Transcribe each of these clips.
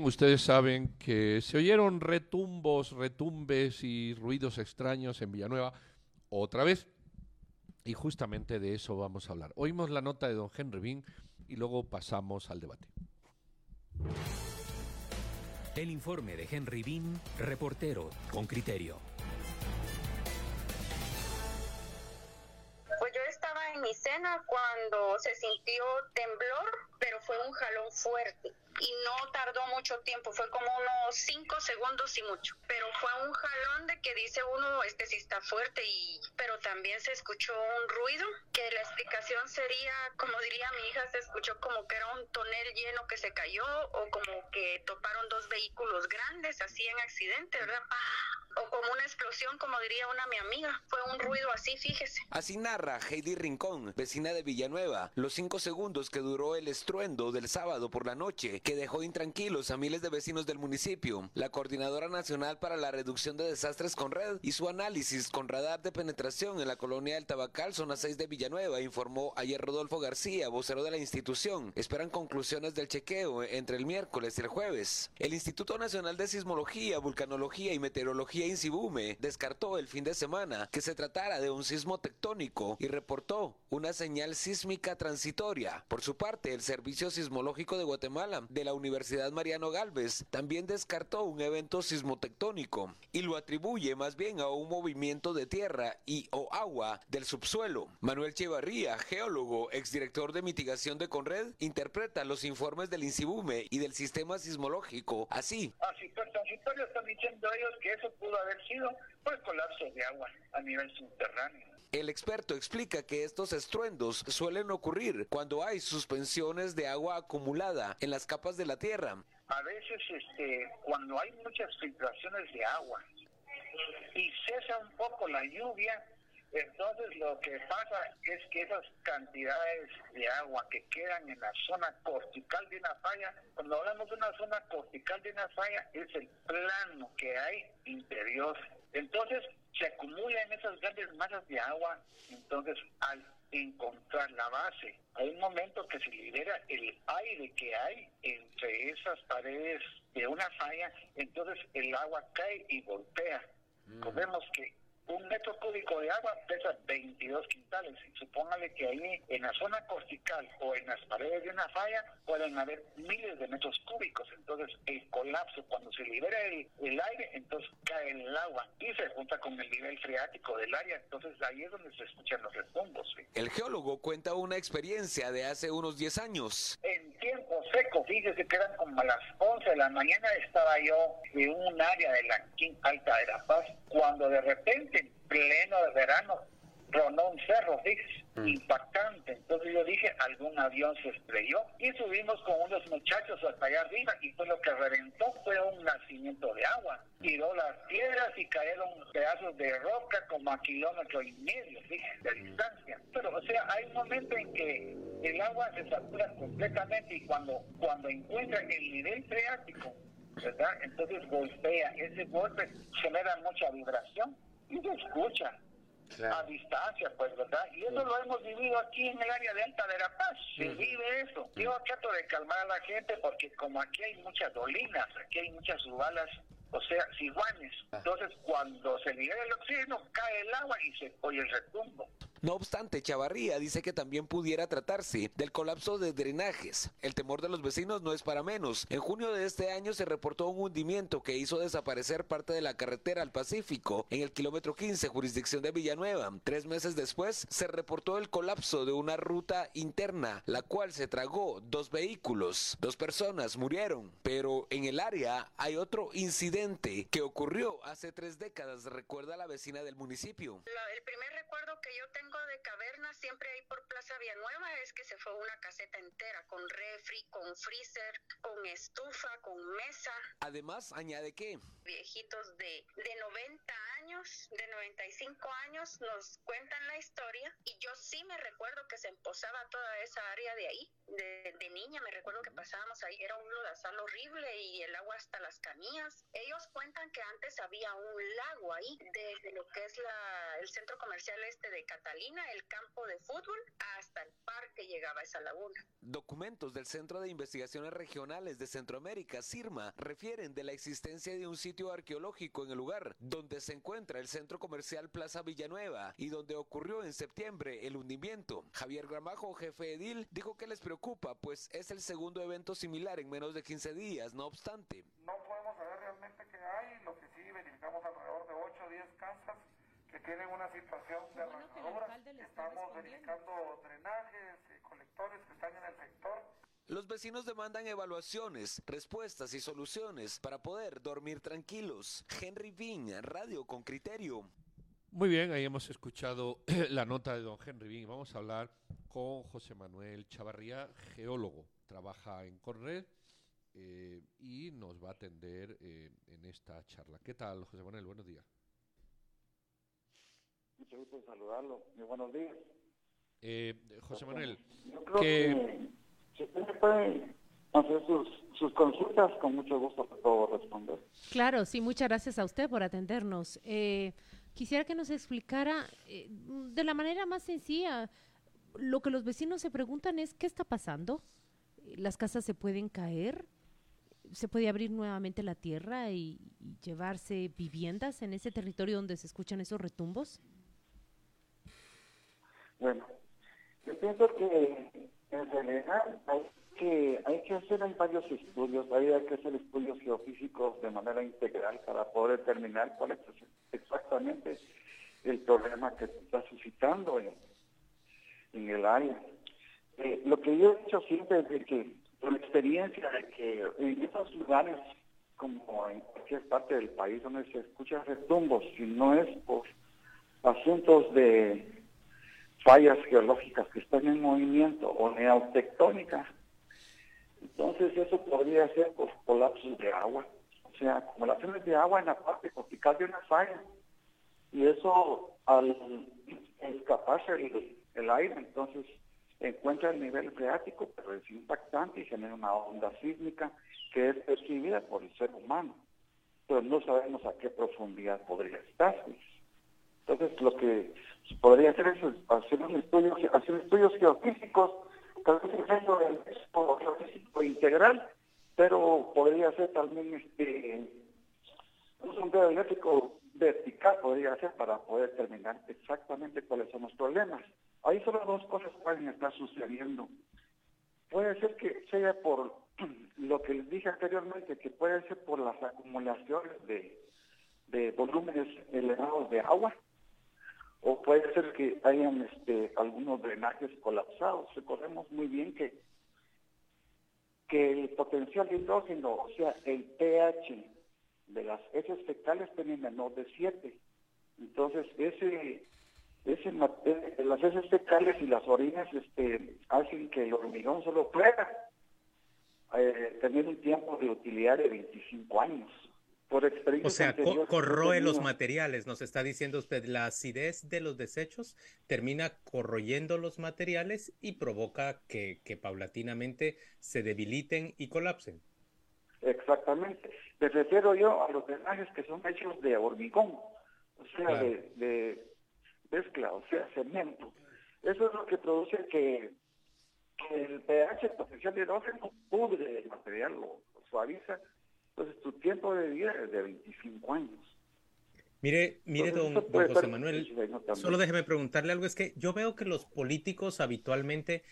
bien, ustedes saben que se oyeron retumbos, retumbes y ruidos extraños en Villanueva otra vez. Y justamente de eso vamos a hablar. Oímos la nota de don Henry Bean y luego pasamos al debate. El informe de Henry Bean, reportero con criterio. Pues yo estaba en mi cena cuando se sintió temblor, fue un jalón fuerte y no tardó mucho tiempo, fue como unos cinco segundos y mucho, pero fue un jalón de que dice uno, este sí está fuerte, y pero también se escuchó un ruido, que la explicación sería, como diría mi hija, se escuchó como que era un tonel lleno que se cayó o como que toparon dos vehículos grandes así en accidente, ¿verdad? O como una explosión, como diría una mi amiga. Fue un ruido así, fíjese. Así narra Heidi Rincón, vecina de Villanueva, los cinco segundos que duró el estruendo del sábado por la noche, que dejó intranquilos a miles de vecinos del municipio. La Coordinadora Nacional para la Reducción de Desastres con Red y su análisis con radar de penetración en la colonia del Tabacal, zona 6 de Villanueva, informó ayer Rodolfo García, vocero de la institución. Esperan conclusiones del chequeo entre el miércoles y el jueves. El Instituto Nacional de Sismología, Vulcanología y Meteorología Insibume descartó el fin de semana que se tratara de un sismo tectónico y reportó una señal sísmica transitoria. Por su parte, el Servicio Sismológico de Guatemala de la Universidad Mariano Galvez también descartó un evento sismotectónico y lo atribuye más bien a un movimiento de tierra y o agua del subsuelo. Manuel Chevarría, geólogo, exdirector de mitigación de Conred, interpreta los informes del Insibume y del sistema sismológico así. Así, transitorio están diciendo ellos que eso pudo haber sido pues colapso de agua a nivel subterráneo. El experto explica que estos estruendos suelen ocurrir cuando hay suspensiones de agua acumulada en las capas de la tierra. A veces este, cuando hay muchas filtraciones de agua y cesa un poco la lluvia, entonces lo que pasa es que esas cantidades de agua que quedan en la zona cortical de una falla, cuando hablamos de una zona cortical de una falla, es el plano que hay interior. Entonces se acumulan esas grandes masas de agua, entonces al encontrar la base, hay un momento que se libera el aire que hay entre esas paredes de una falla, entonces el agua cae y golpea. Mm. Vemos que un metro cúbico de agua pesa 22 quintales. Supóngale que ahí en la zona cortical o en las paredes de una falla pueden haber miles de metros cúbicos. Entonces el colapso, cuando se libera el, aire, entonces cae el agua y se junta con el nivel freático del área. Entonces ahí es donde se escuchan los retumbos. El geólogo cuenta una experiencia de hace unos 10 años. En tiempo seco, fíjese que eran como a las 11 de la mañana, estaba yo en un área de la Quinta Alta de La Paz, cuando de repente pleno de verano, tronó un cerro, mm. impactante. Entonces yo dije, algún avión se estrelló y subimos con unos muchachos hasta allá arriba y pues lo que reventó fue un nacimiento de agua. Tiró las piedras y cayeron pedazos de roca como a kilómetro y medio, de mm. distancia. Pero o sea, hay un momento en que el agua se satura completamente y cuando, cuando encuentra el nivel freático, ¿verdad? Entonces golpea, ese golpe genera mucha vibración y se escucha a distancia, pues, ¿verdad? Y eso lo hemos vivido aquí en el área de Alta de La Paz, se vive eso. Yo trato de calmar a la gente porque como aquí hay muchas dolinas, aquí hay muchas subalas, o sea, ciguanes, ah. entonces cuando se libera el oxígeno cae el agua y se oye el retumbo. No obstante, Chavarría dice que también pudiera tratarse del colapso de drenajes. El temor de los vecinos no es para menos. En junio de este año se reportó un hundimiento que hizo desaparecer parte de la carretera al Pacífico en el kilómetro 15, jurisdicción de Villanueva. Tres meses después se reportó el colapso de una ruta interna, la cual se tragó dos vehículos. Dos personas murieron, pero en el área hay otro incidente que ocurrió hace tres décadas, recuerda la vecina del municipio. el primer recuerdo que yo tengo de caverna siempre hay por Plaza Villanueva es que se fue una caseta entera con refri, con freezer, con estufa, con mesa. Además, añade que viejitos de, de 90 años, de 95 años nos cuentan la historia y yo sí me recuerdo que se emposaba toda esa área de ahí. De, de niña me recuerdo que pasábamos ahí, era un lodazal horrible y el agua hasta las canillas. Ellos cuentan que antes había un lago ahí, desde lo que es la, el centro comercial al este de Catalina, el campo de fútbol, hasta el parque llegaba esa laguna. Documentos del Centro de Investigaciones Regionales de Centroamérica, CIRMA, refieren de la existencia de un sitio arqueológico en el lugar donde se encuentra el centro comercial Plaza Villanueva y donde ocurrió en septiembre el hundimiento. Javier Gramajo, jefe edil, dijo que les preocupa, pues es el segundo evento similar en menos de 15 días, no obstante. No podemos saber realmente qué hay, lo que sí verificamos alrededor de 8 o 10 casas tienen una situación de arrancadura. Estamos verificando drenajes, y colectores que están en el sector. Los vecinos demandan evaluaciones, respuestas y soluciones para poder dormir tranquilos. Henry Viña, Radio con Criterio. Muy bien, ahí hemos escuchado la nota de don Henry Viña. Vamos a hablar con José Manuel Chavarría, geólogo. Trabaja en Corred eh, y nos va a atender eh, en esta charla. ¿Qué tal, José Manuel? Buenos días. Mucho gusto saludarlo. Muy buenos días. Eh, José Manuel, que, si usted puede hacer sus, sus consultas, con mucho gusto puedo responder. Claro, sí, muchas gracias a usted por atendernos. Eh, quisiera que nos explicara eh, de la manera más sencilla, lo que los vecinos se preguntan es, ¿qué está pasando? ¿Las casas se pueden caer? ¿Se puede abrir nuevamente la tierra y, y llevarse viviendas en ese territorio donde se escuchan esos retumbos? Bueno, yo pienso que en realidad hay que, hay que hacer varios estudios, hay que hacer estudios geofísicos de manera integral para poder determinar cuál es exactamente el problema que se está suscitando en, en el área. Eh, lo que yo he dicho siempre es de que, por experiencia de que en esos lugares, como en cualquier parte del país donde se escuchan retumbos, si no es por asuntos de fallas geológicas que están en movimiento o neotectónicas, entonces eso podría ser por colapsos de agua, o sea, acumulaciones de agua en la parte cortical de una falla. Y eso al escaparse el, el aire, entonces encuentra el nivel freático, pero es impactante y genera una onda sísmica que es percibida por el ser humano. Pero no sabemos a qué profundidad podría estar. Entonces lo que podría hacer es hacer un estudio, hacer estudios geofísicos, tal vez del geofísico integral, pero podría ser también este un sondeo eléctrico vertical podría ser para poder determinar exactamente cuáles son los problemas. Ahí solo dos cosas pueden estar sucediendo. Puede ser que sea por lo que les dije anteriormente, que puede ser por las acumulaciones de volúmenes elevados de agua, o puede ser que hayan este, algunos drenajes colapsados. Recordemos muy bien que, que el potencial hidrógeno, o sea, el pH de las heces fecales tiene menor de 7. Entonces, ese, ese, eh, las heces fecales y las orinas este, hacen que el hormigón solo pueda eh, tener un tiempo de utilidad de 25 años. Por experiencia o sea, co corroe los materiales, nos está diciendo usted, la acidez de los desechos termina corroyendo los materiales y provoca que, que paulatinamente se debiliten y colapsen. Exactamente. Me refiero yo a los drenajes que son hechos de hormigón, o sea, claro. de, de, mezcla, o sea, cemento. Eso es lo que produce que, que el pH, potencial de hidrógeno, pudre el material, lo, lo suaviza entonces, tu tiempo de vida es de 25 años. Mire, mire, don, don José Manuel, solo déjeme preguntarle algo. Es que yo veo que los políticos habitualmente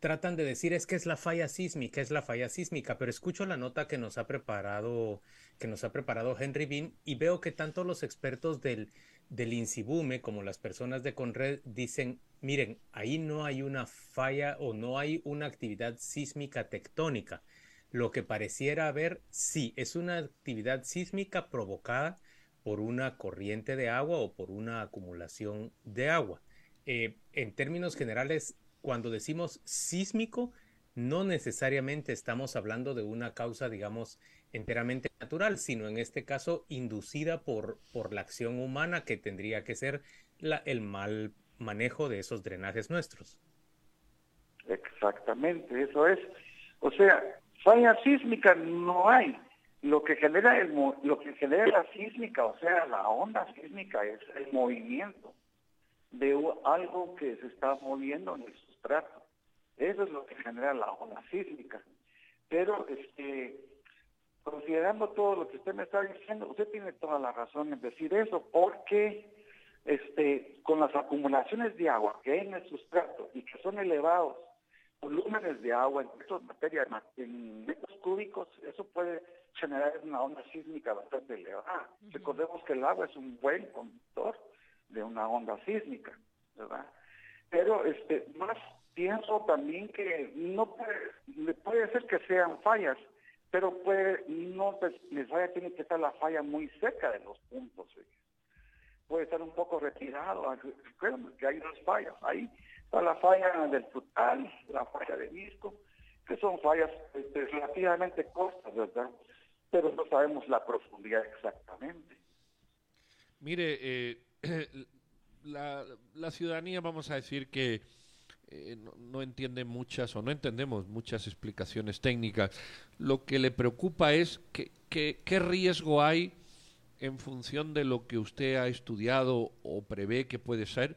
tratan de decir es que es la falla sísmica, es la falla sísmica, pero escucho la nota que nos ha preparado, que nos ha preparado Henry Bean y veo que tanto los expertos del, del INSIBUME como las personas de Conred dicen, miren, ahí no hay una falla o no hay una actividad sísmica tectónica lo que pareciera haber, sí, es una actividad sísmica provocada por una corriente de agua o por una acumulación de agua. Eh, en términos generales, cuando decimos sísmico, no necesariamente estamos hablando de una causa, digamos, enteramente natural, sino en este caso inducida por, por la acción humana que tendría que ser el mal manejo de esos drenajes nuestros. Exactamente, eso es. O sea, falla sísmica no hay. Lo que genera el lo que genera la sísmica, o sea, la onda sísmica es el movimiento. de algo que se está moviendo en el sustrato. Eso es lo que genera la onda sísmica. Pero este, considerando todo lo que usted me está diciendo, usted tiene toda la razón en decir eso, porque este, con las acumulaciones de agua que hay en el sustrato y que son elevados volúmenes de agua en metros materia en metros cúbicos, eso puede generar una onda sísmica bastante elevada. Recordemos que el agua es un buen conductor de una onda sísmica, ¿verdad? Pero este, más pienso también que no puede, puede ser que sean fallas, pero puede, no necesariamente tiene que estar la falla muy cerca de los puntos. Puede estar un poco retirado. Recuerden que hay dos fallas. Ahí está la falla del frutal, la falla de disco, que son fallas este, relativamente cortas, ¿verdad? Pero no sabemos la profundidad exactamente. Mire, eh, la, la ciudadanía, vamos a decir que eh, no, entiende muchas o no entendemos muchas explicaciones técnicas. Lo que le preocupa es que, qué riesgo hay en función de lo que usted ha estudiado o prevé que puede ser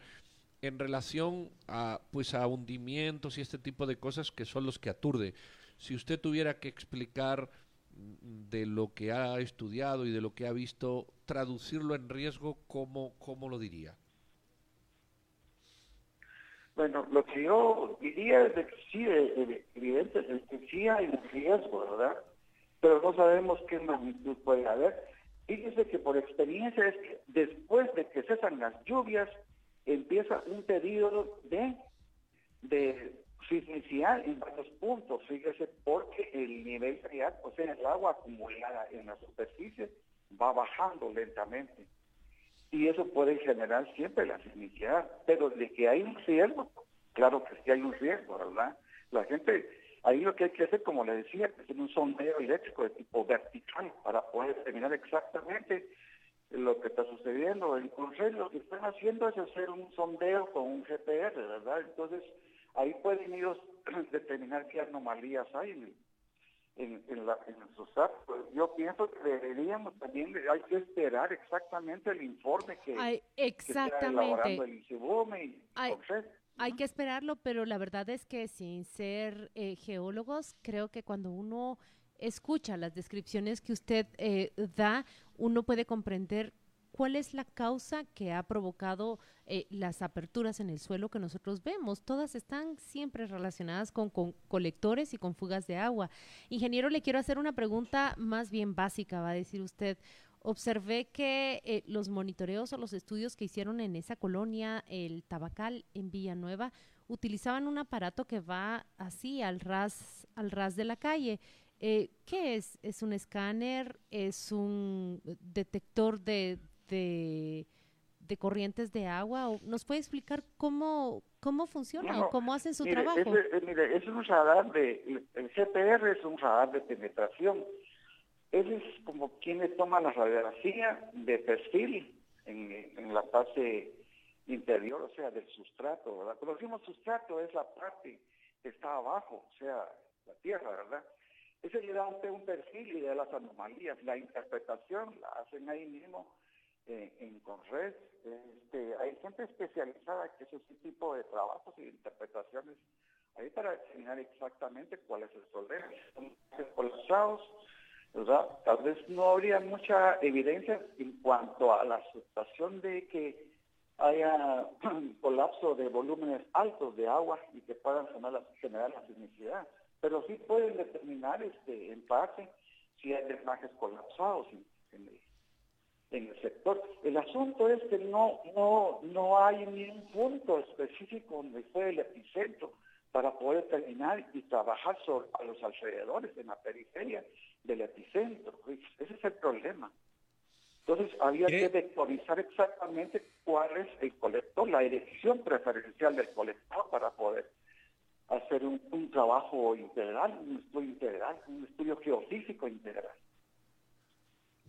en relación a pues a hundimientos y este tipo de cosas que son los que aturde. Si usted tuviera que explicar de lo que ha estudiado y de lo que ha visto, traducirlo en riesgo, ¿cómo, cómo lo diría? Bueno, lo que yo diría es que sí, evidente, que sí hay un riesgo, ¿verdad? Pero no sabemos qué magnitud puede haber. Fíjese que por experiencia es que después de que cesan las lluvias, empieza un periodo de, de sismicidad en varios puntos, fíjese, porque el nivel real, o sea, el agua acumulada en la superficie, va bajando lentamente y eso puede generar siempre la sismicidad, pero de que hay un riesgo, claro que sí hay un riesgo, ¿verdad? La gente, ahí lo que hay que hacer, como le decía, es un sondeo eléctrico de tipo vertical para poder determinar exactamente lo que está sucediendo. En Conred lo que están haciendo es hacer un sondeo con un GPS, ¿verdad? Entonces, ahí pueden ellos determinar qué anomalías hay en en, en, la, en pues, Yo pienso que deberíamos también, hay que esperar exactamente el informe que, exactamente. el y hay, hay que esperarlo, pero la verdad es que sin ser eh, geólogos, creo que cuando uno escucha las descripciones que usted eh, da, uno puede comprender cuál es la causa que ha provocado eh, las aperturas en el suelo que nosotros vemos. Todas están siempre relacionadas con, colectores y con fugas de agua. Ingeniero, le quiero hacer una pregunta más bien básica, va a decir usted. Observé que eh, los monitoreos o los estudios que hicieron en esa colonia, el Tabacal, en Villanueva, utilizaban un aparato que va así al ras, al ras de la calle. Eh, ¿Qué es? ¿Es un escáner? ¿Es un detector de, de, corrientes de agua? ¿Nos puede explicar cómo, cómo funciona o cómo hacen su trabajo? Eh, mire, es un radar de, el GPR es un radar de penetración. Él es como quien le toma la radiografía de perfil en, en la fase interior, o sea, del sustrato, ¿verdad? Cuando decimos sustrato es la parte que está abajo, o sea, la tierra, ¿verdad? Ese le da a un perfil y de las anomalías. La interpretación la hacen ahí mismo en Conred. Este, hay gente especializada que hace ese tipo de trabajos y interpretaciones ahí para determinar exactamente cuál es el problema. Son colapsados, ¿verdad? Tal vez no habría mucha evidencia en cuanto a la situación de que haya colapso de volúmenes altos de agua y que puedan generar la sismicidad. Pero sí pueden determinar este, en parte si hay drenajes colapsados en, en el en el sector. El asunto es que no, no, no hay ni un punto específico donde fue el epicentro para poder terminar y trabajar sobre, a los alrededores, en la periferia del epicentro. Ese es el problema. Entonces había que vectorizar exactamente cuál es el colector, la dirección preferencial del colector para poder hacer un, un trabajo integral, un estudio integral, un estudio geofísico integral.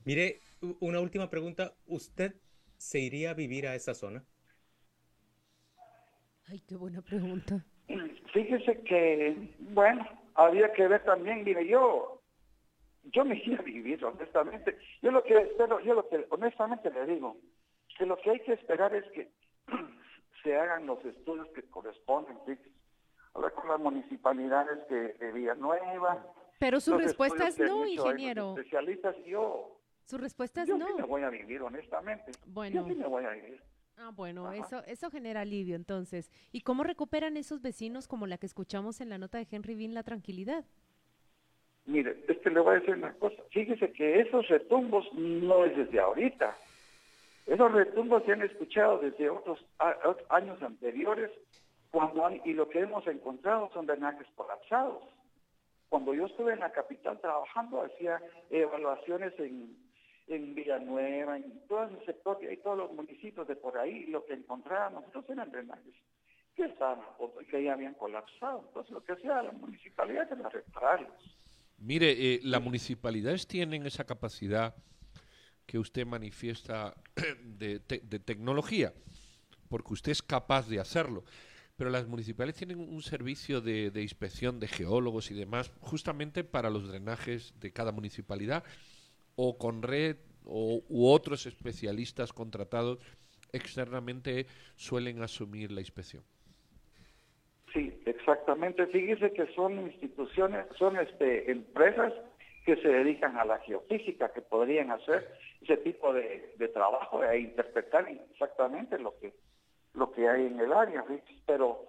Mire, una última pregunta. ¿Usted se iría a vivir a esa zona? Ay, qué buena pregunta. Fíjese que, bueno, había que ver también, mire, yo, yo me iría a vivir, honestamente. Yo lo que espero, yo lo que honestamente le digo, que lo que hay que esperar es que se hagan los estudios que corresponden. Hablar con las municipalidades de, de Villanueva. Pero su respuesta es no, ingeniero. Especialistas, yo. Su respuesta es yo no. Yo sí me voy a vivir, honestamente. Bueno. Yo sí me voy a vivir. Ah, bueno, eso, eso genera alivio entonces. ¿Y cómo recuperan esos vecinos como la que escuchamos en la nota de Henry Bean la tranquilidad? Mire, es que le voy a decir una cosa. Fíjese que esos retumbos no es desde ahorita. Esos retumbos se han escuchado desde otros años anteriores cuando y lo que hemos encontrado son drenajes colapsados. Cuando yo estuve en la capital trabajando, hacía evaluaciones en, en Villanueva, en todo el sector y todos los municipios de por ahí, lo que encontrábamos nosotros eran drenajes que estaban que ya habían colapsado. Entonces lo que hacía la municipalidad era repararlos. Mire, eh, las municipalidades tienen esa capacidad que usted manifiesta de, tecnología, porque usted es capaz de hacerlo. Pero las municipalidades tienen un servicio de, inspección de geólogos y demás, justamente para los drenajes de cada municipalidad, o con red o, u otros especialistas contratados externamente suelen asumir la inspección. Sí, exactamente. Fíjese que son instituciones, son este, empresas que se dedican a la geofísica, que podrían hacer ese tipo de, trabajo, e interpretar exactamente lo que lo que hay en el área, pero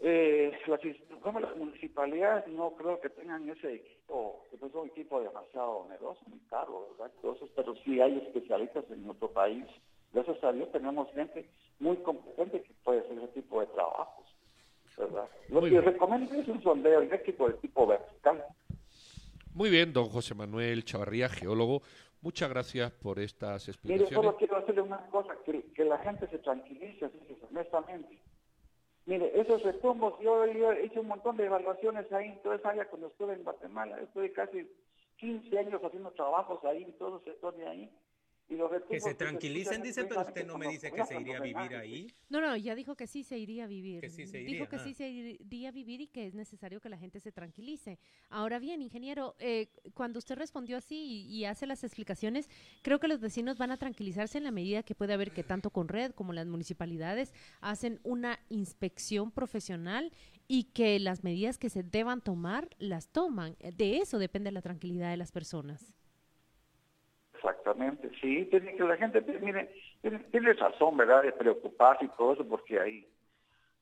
eh, las, como las municipalidades no creo que tengan ese equipo, que no es un equipo demasiado oneroso, muy caro, ¿verdad? pero sí hay especialistas en nuestro país. Gracias a Dios tenemos gente muy competente que puede hacer ese tipo de trabajos. Lo que recomiendo es un sondeo eléctrico de tipo vertical. Muy bien, don José Manuel Chavarría, geólogo. Muchas gracias por estas explicaciones. Mire, solo quiero hacerle una cosa, que, la gente se tranquilice, honestamente. Mire, esos retumbos, yo, he hecho un montón de evaluaciones ahí en toda esa área cuando estuve en Guatemala. Estuve casi 15 años haciendo trabajos ahí, en todo el sector de ahí que se tranquilicen, dice, pero usted no me dice que se iría a vivir ahí. No, no, ya dijo que sí se iría a vivir. dijo que sí se iría a vivir y que es necesario que la gente se tranquilice. Ahora bien, ingeniero, eh, cuando usted respondió así y, hace las explicaciones, creo que los vecinos van a tranquilizarse en la medida que puede haber que tanto con Red como las municipalidades hacen una inspección profesional y que las medidas que se deban tomar las toman. De eso depende la tranquilidad de las personas. Exactamente, sí, tiene que la gente, mire, tiene, razón, ¿verdad?, de preocuparse y todo eso, porque hay,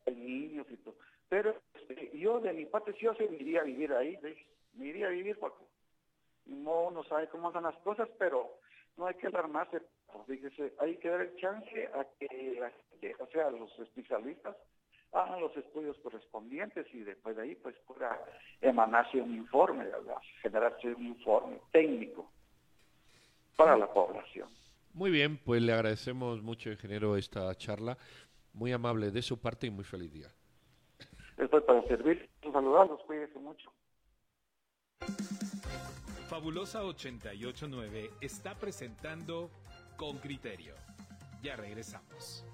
hay niños y todo. Pero este, yo, de mi parte, sí, yo sí me iría a vivir ahí, me iría a vivir porque no uno sabe cómo son las cosas, pero no hay que alarmarse, fíjese, hay que dar el chance a que la gente, o sea, los especialistas hagan los estudios correspondientes y después de ahí pues pueda emanarse un informe, ¿verdad? generarse un informe técnico para la población. Muy bien, pues le agradecemos mucho, ingeniero, esta charla. Muy amable de su parte y muy feliz día. Estoy para servir. Saludarlos, cuídense mucho. Fabulosa 889 está presentando Con Criterio. Ya regresamos.